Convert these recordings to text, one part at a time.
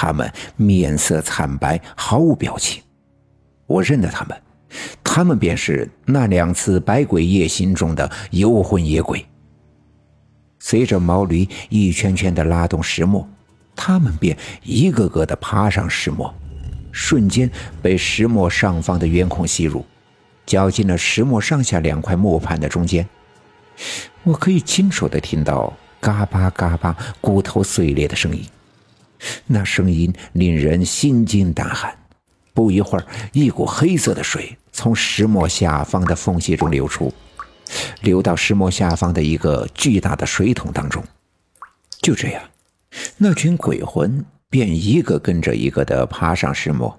他们面色惨白，毫无表情。我认得他们，他们便是那两次百鬼夜行中的游魂野鬼。随着毛驴一圈圈的拉动石磨，他们便一个个的爬上石磨，瞬间被石磨上方的圆孔吸入，绞进了石磨上下两块磨盘的中间。我可以清楚的听到嘎巴嘎巴骨头碎裂的声音，那声音令人心惊胆寒。不一会儿，一股黑色的水从石磨下方的缝隙中流出，流到石磨下方的一个巨大的水桶当中。就这样，那群鬼魂便一个跟着一个的爬上石磨，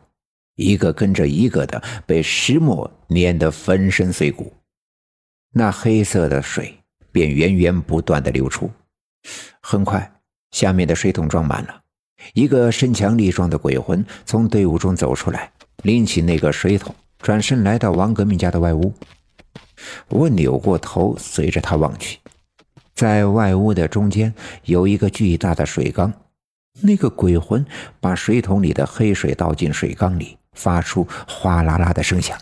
一个跟着一个的被石磨碾得粉身碎骨。那黑色的水便源源不断的流出，很快，下面的水桶装满了。一个身强力壮的鬼魂从队伍中走出来，拎起那个水桶，转身来到王革命家的外屋。我扭过头，随着他望去，在外屋的中间有一个巨大的水缸。那个鬼魂把水桶里的黑水倒进水缸里，发出哗啦啦的声响。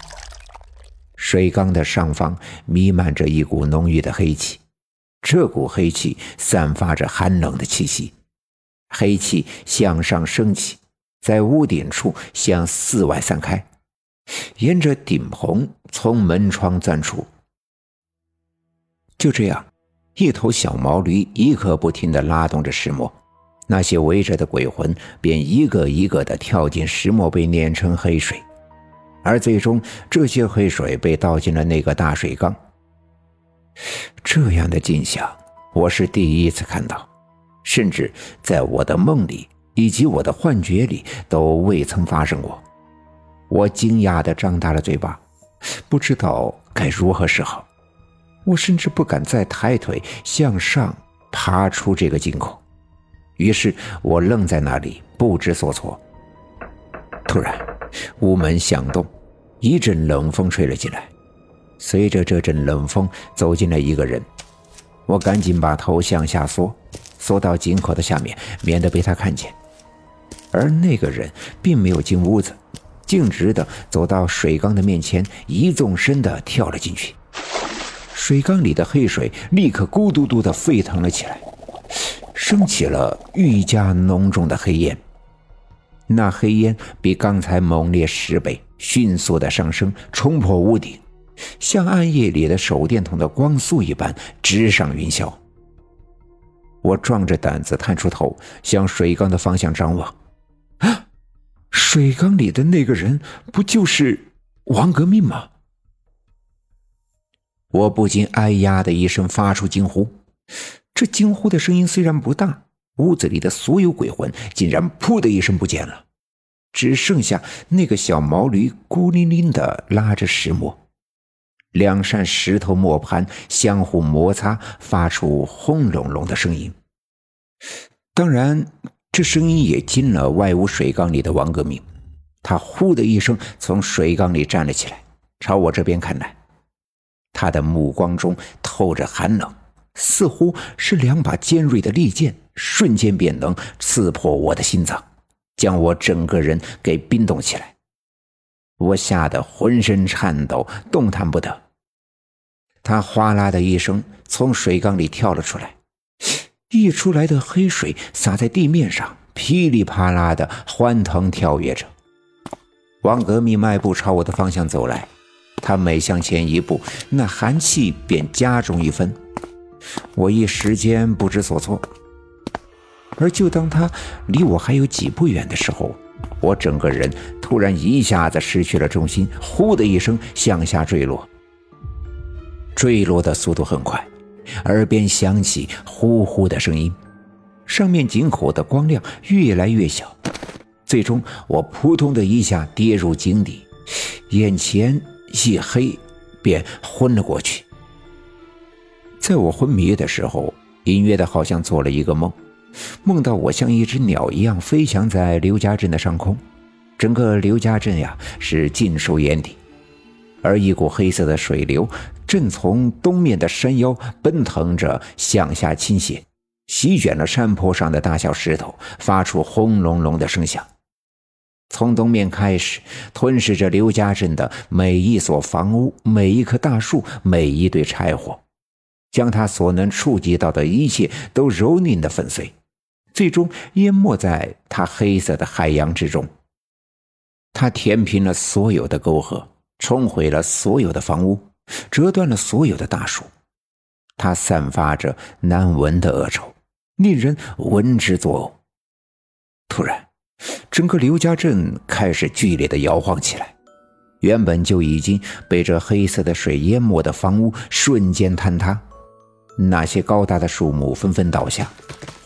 水缸的上方弥漫着一股浓郁的黑气，这股黑气散发着寒冷的气息。黑气向上升起，在屋顶处向四外散开，沿着顶棚从门窗钻出。就这样，一头小毛驴一刻不停地拉动着石磨，那些围着的鬼魂便一个一个地跳进石磨，被碾成黑水，而最终这些黑水被倒进了那个大水缸。这样的景象，我是第一次看到。甚至在我的梦里以及我的幻觉里都未曾发生过。我惊讶地张大了嘴巴，不知道该如何是好。我甚至不敢再抬腿向上爬出这个井口，于是我愣在那里不知所措。突然，屋门响动，一阵冷风吹了进来。随着这阵冷风走进来一个人，我赶紧把头向下缩。缩到井口的下面，免得被他看见。而那个人并没有进屋子，径直的走到水缸的面前，一纵身的跳了进去。水缸里的黑水立刻咕嘟嘟的沸腾了起来，升起了愈加浓重的黑烟。那黑烟比刚才猛烈十倍，迅速的上升，冲破屋顶，像暗夜里的手电筒的光束一般，直上云霄。我壮着胆子探出头，向水缸的方向张望。啊，水缸里的那个人不就是王革命吗？我不禁“哎呀”的一声发出惊呼。这惊呼的声音虽然不大，屋子里的所有鬼魂竟然“噗”的一声不见了，只剩下那个小毛驴孤零零的拉着石磨。两扇石头磨盘相互摩擦，发出轰隆隆的声音。当然，这声音也惊了外屋水缸里的王革命。他呼的一声从水缸里站了起来，朝我这边看来。他的目光中透着寒冷，似乎是两把尖锐的利剑，瞬间便能刺破我的心脏，将我整个人给冰冻起来。我吓得浑身颤抖，动弹不得。他哗啦的一声从水缸里跳了出来，溢出来的黑水洒在地面上，噼里啪啦的欢腾跳跃着。王革命迈步朝我的方向走来，他每向前一步，那寒气便加重一分。我一时间不知所措。而就当他离我还有几步远的时候，我整个人突然一下子失去了重心，呼的一声向下坠落。坠落的速度很快，耳边响起呼呼的声音，上面井口的光亮越来越小，最终我扑通的一下跌入井底，眼前一黑，便昏了过去。在我昏迷的时候，隐约的好像做了一个梦。梦到我像一只鸟一样飞翔在刘家镇的上空，整个刘家镇呀是尽收眼底，而一股黑色的水流正从东面的山腰奔腾着向下倾斜，席卷了山坡上的大小石头，发出轰隆隆的声响。从东面开始，吞噬着刘家镇的每一所房屋、每一棵大树、每一堆柴火，将他所能触及到的一切都蹂躏的粉碎，最终淹没在他黑色的海洋之中。他填平了所有的沟壑，冲毁了所有的房屋，折断了所有的大树。他散发着难闻的恶臭，令人闻之作呕。突然。整个刘家镇开始剧烈的摇晃起来，原本就已经被这黑色的水淹没的房屋瞬间坍塌，那些高大的树木纷纷倒下，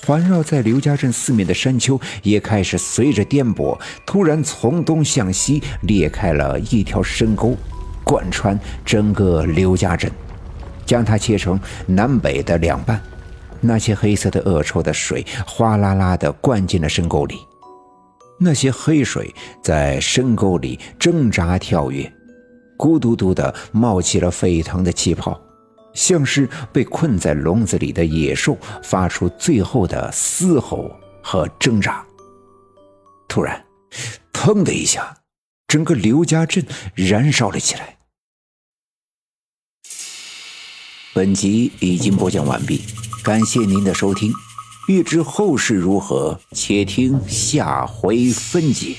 环绕在刘家镇四面的山丘也开始随着颠簸，突然从东向西裂开了一条深沟，贯穿整个刘家镇，将它切成南北的两半。那些黑色的恶臭的水哗啦啦地灌进了深沟里。那些黑水在深沟里挣扎跳跃，咕嘟嘟地冒起了沸腾的气泡，像是被困在笼子里的野兽发出最后的嘶吼和挣扎。突然，腾的一下，整个刘家镇燃烧了起来。本集已经播讲完毕，感谢您的收听。欲知后事如何，且听下回分解。